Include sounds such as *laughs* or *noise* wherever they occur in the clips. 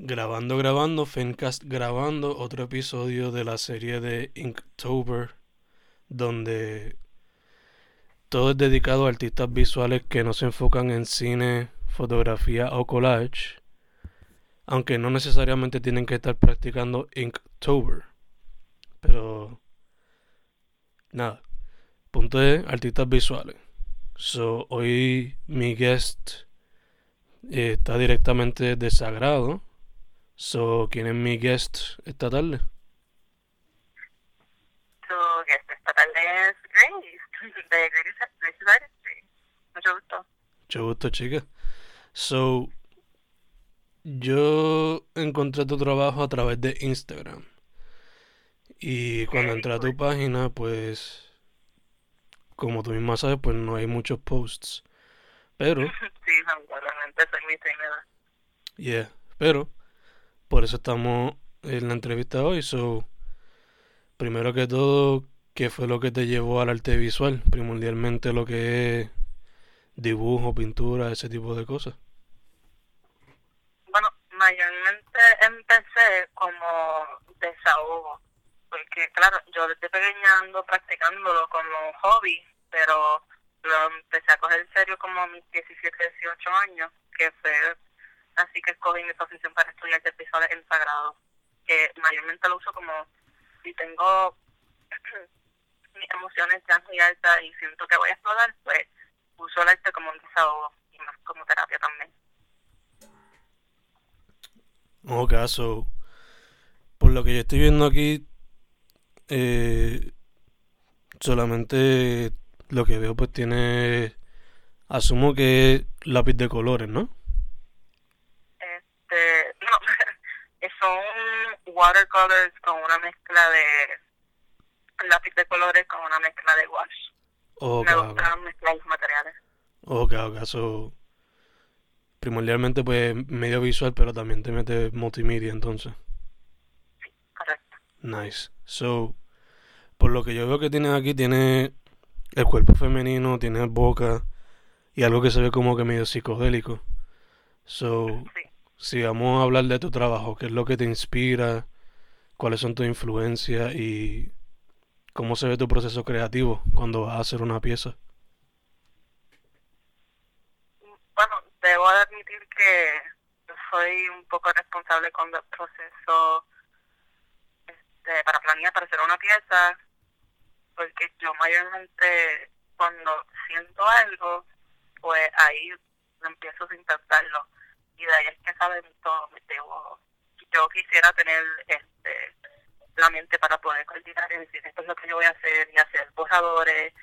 Grabando, grabando, Fencast grabando otro episodio de la serie de Inktober, donde todo es dedicado a artistas visuales que no se enfocan en cine, fotografía o collage, aunque no necesariamente tienen que estar practicando Inktober. Pero nada, punto es artistas visuales. So, hoy mi guest eh, está directamente de Sagrado So, ¿quién es mi guest esta tarde? Tu guest esta tarde es Grace, *laughs* de Grace, Artistry. Mucho gusto. Mucho gusto, chica. So, yo encontré tu trabajo a través de Instagram. Y cuando entré a tu página, pues, como tú misma sabes, pues no hay muchos posts. Pero... *laughs* sí, lamentablemente soy mi tímida. Yeah, pero por eso estamos en la entrevista hoy. So, primero que todo, ¿qué fue lo que te llevó al arte visual? Primordialmente lo que es dibujo, pintura, ese tipo de cosas. Bueno, mayormente empecé como desahogo, porque claro, yo desde pequeña ando practicándolo como hobby, pero lo empecé a coger serio como a mis 17, 18 años, que fue así que escogí mi profesión para estudiar de visuales en sagrado, que mayormente lo uso como si tengo *clears throat* mis emociones ya muy altas y siento que voy a explotar, pues uso el arte como un desahogo y más como terapia también. Ok, so, por lo que yo estoy viendo aquí, eh, solamente lo que veo pues tiene, asumo que lápiz de colores, ¿no? este no son watercolors con una mezcla de lápiz de colores con una mezcla de wash okay, me gusta mezclar los materiales. Ok ok so primordialmente pues medio visual pero también te mete multimedia entonces. Sí correcto. Nice. So por lo que yo veo que tienes aquí tiene el cuerpo femenino tiene boca y algo que se ve como que medio psicodélico. So si vamos a hablar de tu trabajo, qué es lo que te inspira, cuáles son tus influencias y cómo se ve tu proceso creativo cuando vas a hacer una pieza. Bueno, debo admitir que soy un poco responsable con el proceso este, para planear, para hacer una pieza, porque yo mayormente cuando siento algo, pues ahí empiezo a intentarlo y de ahí es que saben todo debo yo quisiera tener este la mente para poder coordinar y decir esto es lo que yo voy a hacer y hacer borradores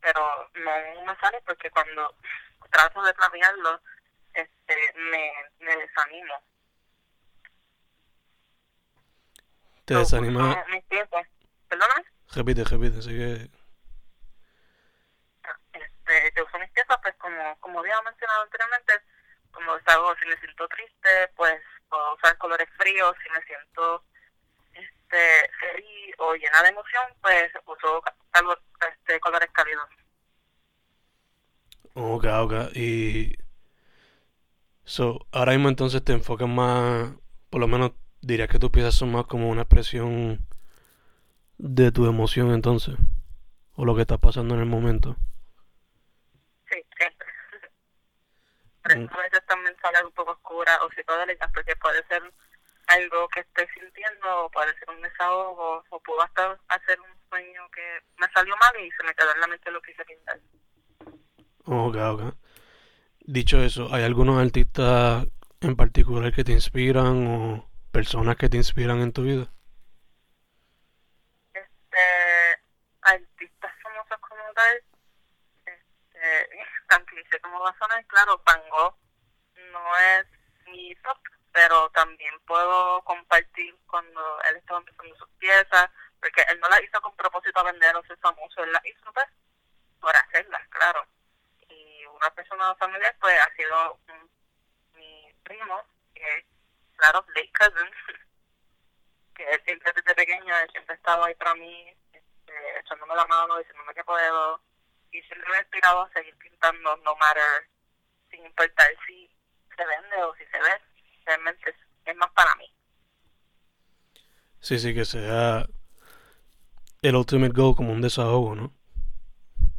pero no me sale porque cuando trato de planearlo este me, me desanimo. Te desanima. perdona repite repite sigue este yo uso mis piezas pues como como había mencionado anteriormente como algo, si me siento triste, pues puedo usar colores fríos, si me siento este feliz o llena de emoción, pues uso algo, este, colores cálidos. Ok, ok. Y so, ahora mismo entonces te enfocas más, por lo menos dirías que tus piezas son más como una expresión de tu emoción entonces, o lo que está pasando en el momento. Mm. a veces también sale un poco oscura o psicodélica porque puede ser algo que estoy sintiendo o puede ser un desahogo o puedo hasta hacer un sueño que me salió mal y se me quedó en la mente lo que hice pintar. Ok, ok. Dicho eso, ¿hay algunos artistas en particular que te inspiran o personas que te inspiran en tu vida? Este, artistas famosos como tal, este, cliché como va a sonar, claro, Pango no es mi top, pero también puedo compartir cuando él estaba usando sus piezas, porque él no las hizo con propósito a vender o ser famoso, él las hizo pues, por hacerlas, claro. Y una persona familiar pues ha sido mi primo, que es, claro, late cousin, *laughs* que él siempre desde pequeño, él siempre ha estado ahí para mí, este, echándome la mano, diciéndome que puedo, y siempre me ha inspirado a seguir pintando, no matter, sin importar si se vende o si se ve, realmente es, es más para mí. Sí, sí, que sea el ultimate goal como un desahogo, ¿no?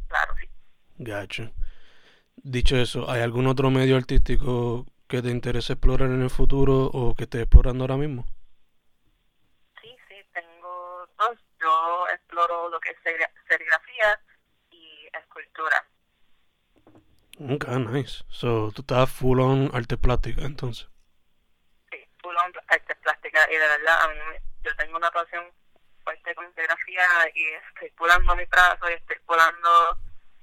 Claro, sí. Gacho. Dicho eso, ¿hay algún otro medio artístico que te interese explorar en el futuro o que estés explorando ahora mismo? Sí, sí, tengo dos. Yo exploro lo que es seri- serigrafía escultura. Ok, nice. So, tú estás full on arte plástica, entonces. Sí, full on artes plásticas y de verdad a mí yo tengo una pasión fuerte con serigrafía y estoy pulando mi brazo y estoy pulando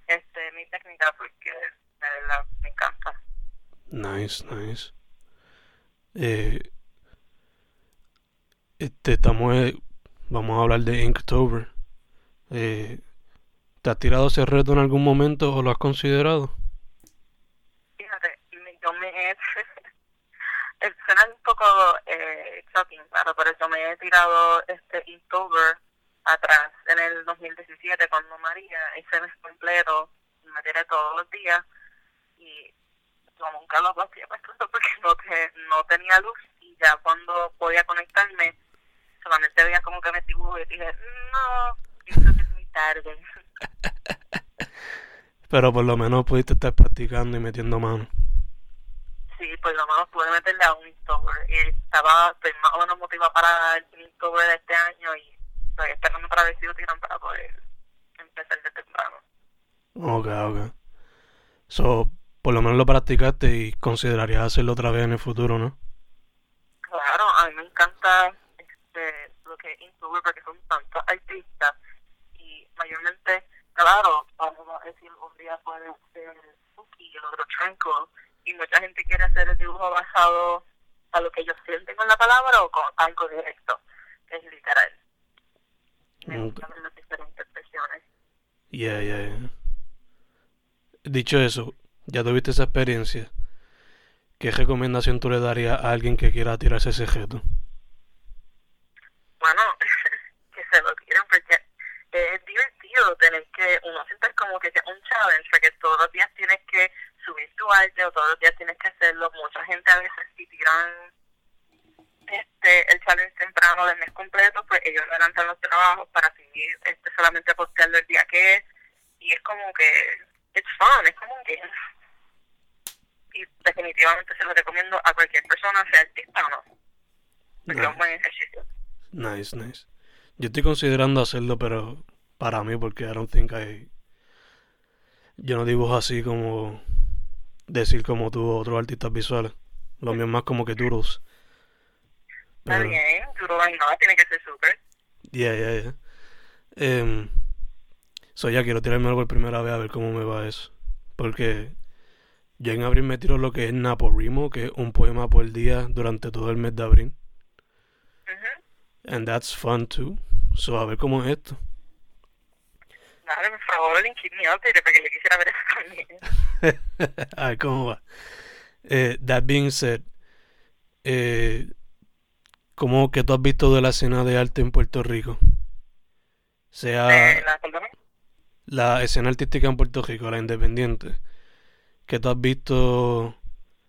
este, mi técnica porque de verdad me encanta. Nice, nice. Eh, este, estamos, eh, vamos a hablar de Inktober. Eh, ¿Te has tirado ese reto en algún momento o lo has considerado? Fíjate, yo me he... *laughs* Suena un poco eh, shocking, claro, pero yo me he tirado este Inktober atrás en el 2017 cuando María hice mes completo, me tiré todos los días y yo nunca lo hacía pues, *laughs* porque no, te, no tenía luz y ya cuando podía conectarme solamente veía como que me dibujo y dije, no, esto es muy tarde. *laughs* Pero por lo menos pudiste estar practicando y metiendo mano. Sí, por lo menos pude meterle a un Inktober y estaba estoy más o menos motivada para el Inktober de este año y estoy esperando para ver si lo tiran para poder empezar de temprano. Ok, ok. So, por lo menos lo practicaste y considerarías hacerlo otra vez en el futuro, ¿no? Claro, a mí me encanta este, lo que es Inktober porque son tantos artistas y mayormente, claro, vamos a decir, un día puede ser Spooky y el otro Tranquil y mucha gente quiere hacer el dibujo basado a lo que ellos sienten con la palabra o con algo directo, que es literal. Me gustan las diferentes versiones. Yeah, yeah, yeah. Dicho eso, ya tuviste esa experiencia. ¿Qué recomendación tú le darías a alguien que quiera tirarse ese reto? bueno, que se lo tiren porque es divertido tener uno siente como que es un challenge, porque todos los días tienes que subir tu arte o todos los días tienes que hacerlo. Mucha gente a veces si tiran este el challenge temprano del mes completo, pues ellos adelantan los trabajos para seguir este solamente postearlo el día que es. Y es como que, it's fun, es como que... Y definitivamente se lo recomiendo a cualquier persona, sea artista o no. Porque es un buen ejercicio. Nice, nice. Yo estoy considerando hacerlo, pero para mí, porque I don't think I... Yo no dibujo así como decir como tú otros artistas visuales. Lo mío es más como que doodles. Está bien, duro no, tiene que ser súper. Yeah, yeah, yeah. Em, so ya quiero tirarme algo por primera vez a ver cómo me va eso. Porque yo en abril me tiro lo que es Naporimo, que es un poema por día durante todo el mes de abril. Ujú. And that's fun too. So a ver cómo es esto. Dale, por favor, link me update porque yo quisiera ver eso también. a ver cómo va. Eh, that being said, eh, ¿cómo que tú has visto de la escena de arte en Puerto Rico? Sea... La, la escena artística en Puerto Rico, la independiente, que tú has visto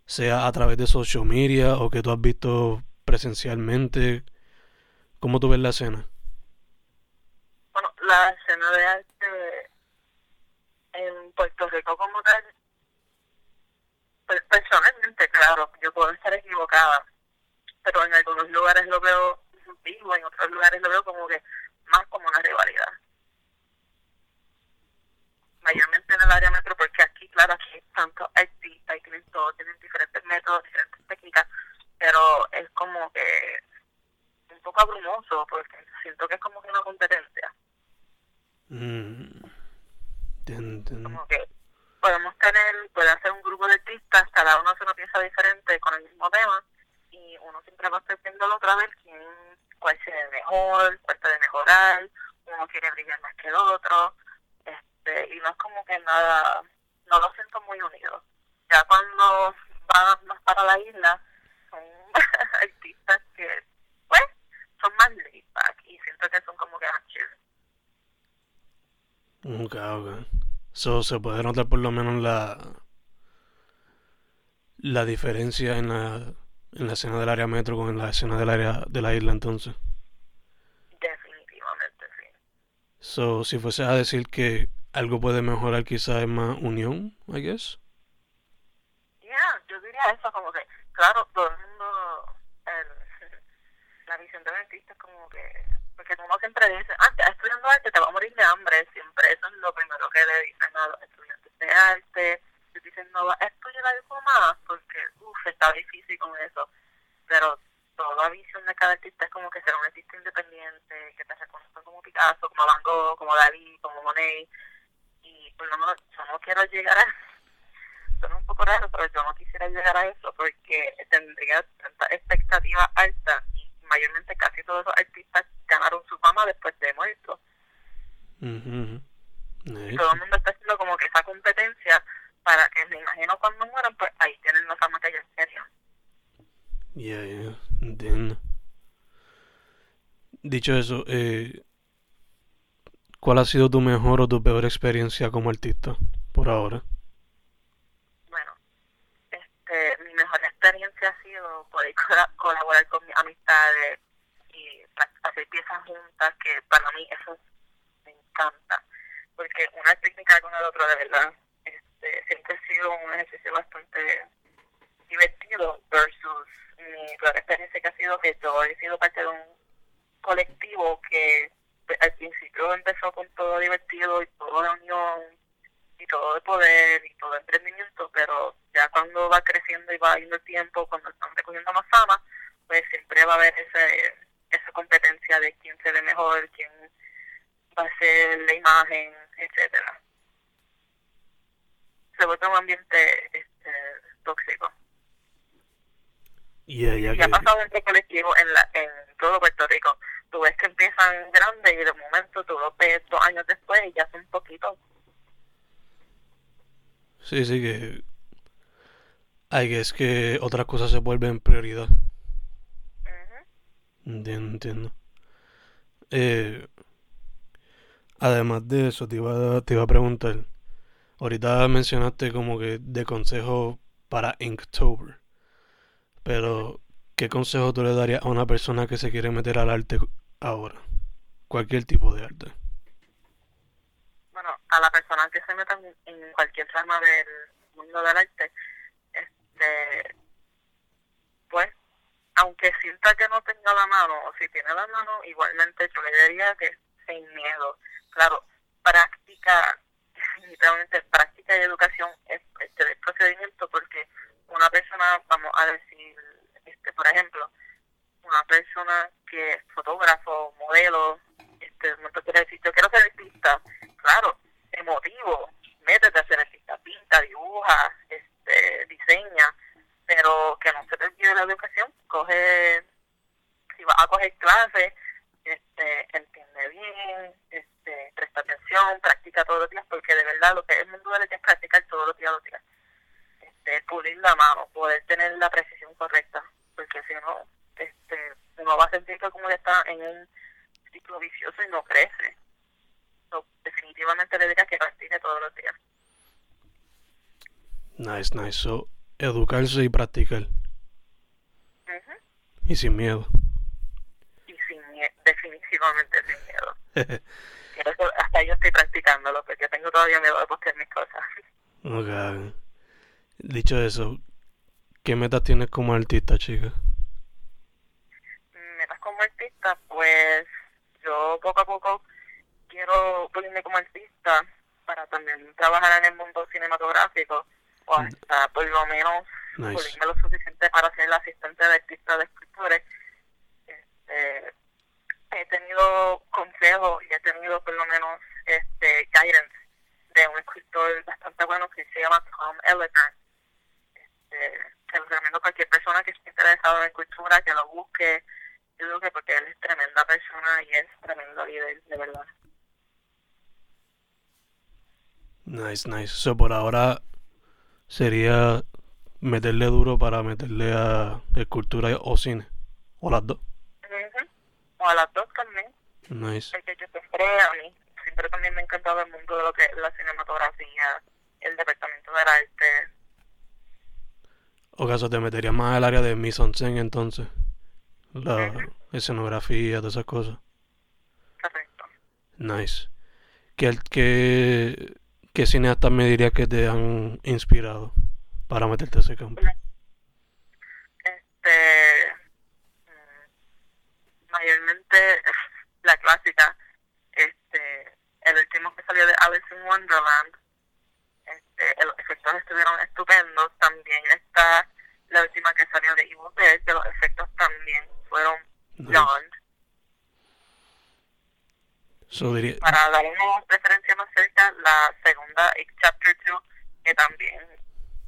sea a través de social media o que tú has visto presencialmente, ¿cómo tú ves la escena? La escena de arte en Puerto Rico como tal, pues, personalmente, claro, yo puedo estar equivocada, pero en algunos lugares lo veo vivo, en otros lugares lo veo como que más como una rivalidad. Mayormente en el área metro, porque aquí, claro, aquí hay tantos artistas y tienen todos, tienen diferentes métodos, diferentes técnicas, pero es como que un poco abrumoso, porque siento que es como que una competencia. Mm, entiendo, como que podemos tener, puede hacer un grupo de artistas, cada uno hace una pieza diferente con el mismo tema y uno siempre va a estar viendo al otro a ver quién, cuál se ve mejor, cuál puede mejorar, uno quiere brillar más que el otro, este, y no es como que nada, no lo siento muy unido. Ya cuando van más para la isla, son *laughs* artistas que, pues, son más laid back y siento que son como que más chill. Ok, ok. So, se puede notar por lo menos la la diferencia en la, en la escena del área metro con la escena del área de la isla entonces. Definitivamente, sí. So, si fuese a decir que algo puede mejorar quizás es más unión, I guess. Yeah, yo diría eso como que, claro, todo el mundo, el, *laughs* la visión del artista es como que, porque uno siempre dice, ah, estás estudiando arte, te va a morir de hambre, siempre eso es lo primero que le dicen a los estudiantes de arte, y dicen, no vas a estudiar algo más, porque, uff, está difícil con eso, pero toda visión de cada artista es como que ser un artista independiente, que te reconozcan como Picasso, como Van Gogh, como Dalí, como Monet, y por lo menos yo no quiero llegar a *laughs* suena un poco raro, pero yo no quisiera llegar a eso porque tendría tanta expectativa alta y mayormente casi todos los artistas ganaron su fama después de muerto. Y todo el mundo está haciendo como que esa competencia para que me imagino cuando mueran, pues ahí tienen la fama que ellos querían. Yeah, yeah, entiendo. Dicho eso, eh, ¿cuál ha sido tu mejor o tu peor experiencia como artista por ahora? Bueno, este, mi mejor experiencia ha sido poder col- *laughs* colaborar con mis amistades hacer piezas juntas, que para mí eso me encanta, porque una técnica con el otro de verdad este, siempre ha sido un ejercicio bastante divertido versus mi peor experiencia que ha sido que yo he sido parte de un colectivo que al principio empezó con todo divertido y todo de unión y todo de poder y todo de emprendimiento, pero ya cuando va creciendo y va yendo el tiempo, cuando están recogiendo más fama, pues siempre va a haber ese, esa competencia de quién se ve mejor, quién va a ser la imagen, etcétera. Se vuelve un ambiente este, tóxico. Yeah, Y ha que... pasado en este colectivo en, la, en todo Puerto Rico. Tú ves que empiezan grandes y de momento tú los ves dos años después y ya son poquitos. Sí, sí, que... I guess que otras cosas se vuelven prioridad. Entiendo, entiendo. Eh, además de eso, te iba, a- te iba a preguntar. Ahorita mencionaste como que de consejo para Inktober. Pero, ¿qué consejo tú le darías a una persona que se quiere meter al arte ahora? Cualquier tipo de arte. bueno, a la persona que se meta en, en cualquier rama del mundo del arte, este, pues, aunque sienta que no tenga la mano, o si tiene la mano, igualmente yo le diría que sin miedo. Claro, práctica, *laughs* definitivamente práctica y educación es del procedimiento, porque una persona, vamos a decir, este, por ejemplo, una persona que es fotógrafo, modelo, este, te quiere decir, yo quiero ser artista, claro, emotivo, métete a ser artista, pinta, dibuja, este, diseña, pero que no se te olvide la educación, coge, si vas a coger clases, este, entiende bien, este, presta atención, practica todos los días, porque de verdad lo que es el mundo del es practicar todos los días, los días. Este, pulir la mano, poder tener la precisión correcta, porque si no, este, uno va a sentir que como está en un ciclo vicioso y no crece. Definitivamente le diría que practique todos los días. Nice, nice. So, educarse y practicar. Y sin miedo. Y sin mie- definitivamente sin miedo. *laughs* Eso, hasta yo estoy practicándolo, porque tengo todavía miedo de postear mis cosas. Ok. Dicho eso, ¿qué metas tienes como artista, chica? metas como artista, pues yo poco a poco quiero pulirme como artista para también trabajar en el mundo cinematográfico o hasta por lo menos Nice. lo suficiente para ser la asistente de artistas de escritores. Este, he tenido consejos y he tenido por lo menos este guidance de un escritor bastante bueno que se llama Tom Elliger. Este, que lo recomiendo a cualquier persona que esté interesada en escultura, que lo busque. Yo digo que porque él es tremendo persona y es tremendo líder, de verdad. Nice, nice. So por ahora sería meterle duro para meterle a escultura o cine. O las dos. Ujú. O a las dos también. Nice. Porque yo siempre, a mí, siempre también me ha encantado el mundo de lo que es la cinematografía, el departamento del arte. O caso te meterías más al área de mise en scène entonces. La escenografía, todas esas cosas. Correcto. Nice. ¿Qué, qué, qué cineastas me dirías que te han inspirado para meterte a ese campo? Este, mm, mayormente *laughs* la clásica, este, el último que salió de Alice in Wonderland, este, los efectos estuvieron estupendos, también está la última que salió de Evil Dead, que los efectos también fueron beyond. So diría, Para dar una referencia más cerca, la segunda, It Chapter 2, que también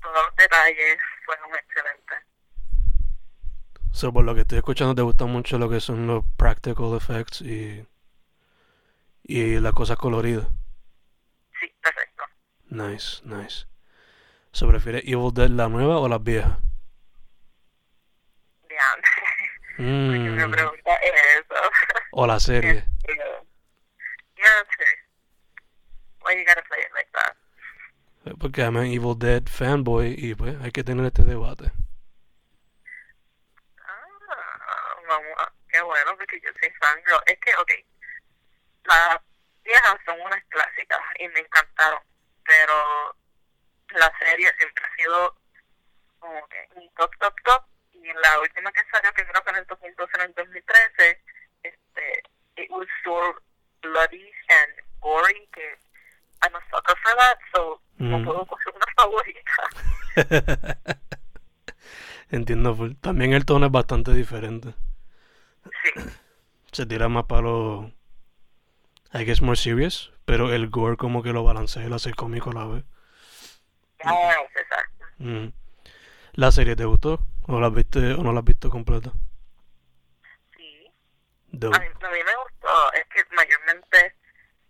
todos los detalles fueron excelentes. so por lo que estoy escuchando te gusta mucho lo que son los practical effects y, y las cosas coloridas. Sí, perfecto. Nice, nice. So prefieres Evil Dead la nueva o las viejas? Bien. Mm, Mi pregunta es eso. o la serie. *laughs* yeah, okay. Why you gotta play it like that? Porque I'm an Evil Dead fanboy y pues hay que tener este debate. Ah, vamos a- qué bueno, porque yo soy fan. girl. Es que, ok, las viejas son unas clásicas y me encantaron, pero la serie siempre ha sido como que top, top, top. Y la última que salió, que creo que en el 2012, en el 2013, este, it was so bloody and gory que I'm a sucker for that, so no Mm. puedo coger una favorita. *laughs* Entiendo full. También el tono es bastante diferente. Sí, Se tira más para lo... I guess more serious. Pero el gore como que lo balancea y lo hace cómico a la vez. ya, exacto. Mm. ¿La serie te gustó? ¿O la viste o no la has visto completa? Sí. Dope. A mí, a mí me gustó, es que mayormente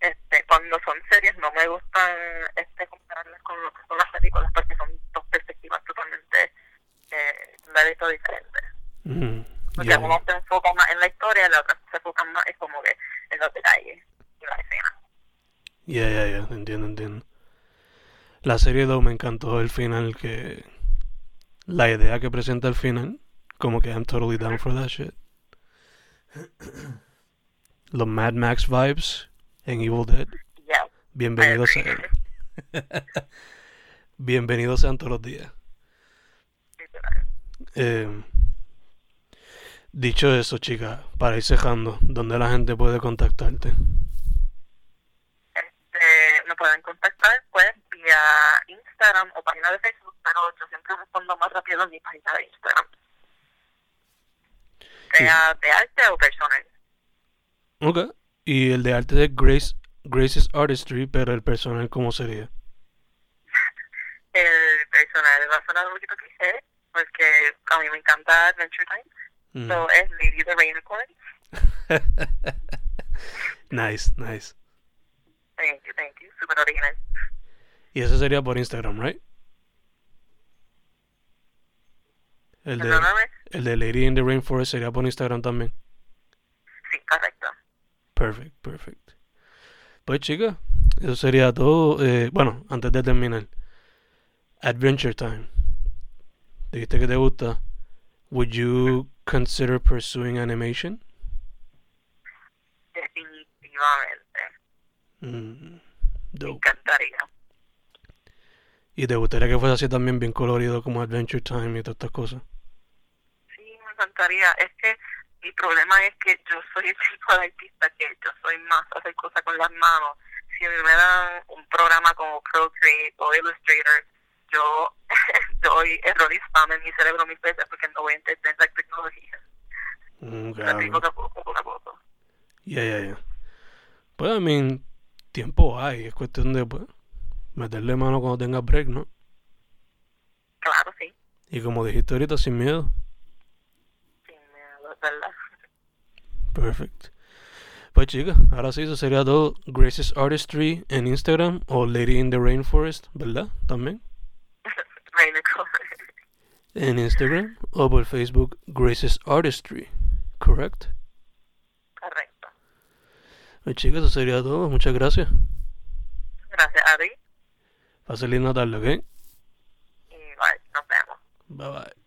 este, cuando son series no me gustan este, compararlas con lo que son las películas porque son dos perspectivas totalmente eh, de diferentes. Mm, yeah. uno se enfoca más en la historia y la otra se enfoca más es como que en los detalles y la escena. Ya, ya, ya, entiendo, entiendo. La serie 2 me encantó el final que... La idea que presenta el final, como que I'm totally down for that shit. Los Mad Max vibes en Evil Dead, bienvenidos sean. *laughs* bienvenidos sean todos los días. Eh, dicho eso, chica, para ir cerrando, ¿dónde la gente puede contactarte? Este, me pueden contactar pues vía Instagram o página de Facebook, pero yo siempre respondo más rápido en mi página de Instagram. Sea de arte o personal. Ok. Y el de arte de Grace, Grace's Artistry, pero el personal, ¿cómo sería? El personal va a sonar un poquito cliché, porque a mí me encanta Adventure Time. Mm. So es Lady the Rainicorn. *laughs* nice, nice. Thank you, thank you. Super original. Y eso sería por Instagram, right? El de, el de Lady in the Rainforest sería por Instagram también. Sí, correcto. Perfect, perfect. Pues chica, eso sería todo. Eh, bueno, antes de terminar. Adventure Time. Dijiste que te gusta. Would you consider pursuing animation? Definitivamente. Mm, Me encantaría. ¿Y te gustaría que fuese así también bien colorido como Adventure Time y todas estas cosas? Sí, me encantaría. Es que mi problema es que yo soy el tipo de artista que yo soy más hacer cosas con las manos. Si a mí me dan un programa como Procreate o Illustrator, yo *laughs* doy error y spam en mi cerebro mil veces porque no voy a entender la tecnología. Mm, Así cabrón. poco a poco, poco a poco. Ya, ya, ya. Pues, I mean, tiempo hay. Es cuestión de, pues, meterle mano cuando tengas break, ¿no? Claro, sí. Y como dijiste ahorita, sin miedo. Verdad. Perfect. Pues chica, ahora sí, eso sería todo. Grace's Artistry en Instagram o Lady in the Rainforest, ¿verdad? También. *laughs* En Instagram o por Facebook, Grace's Artistry. Correct. Correcto. Pues chicas, eso sería todo. Muchas gracias. Gracias a ti Pase linda tarde, ¿ok? y bye. Nos vemos. Bye bye.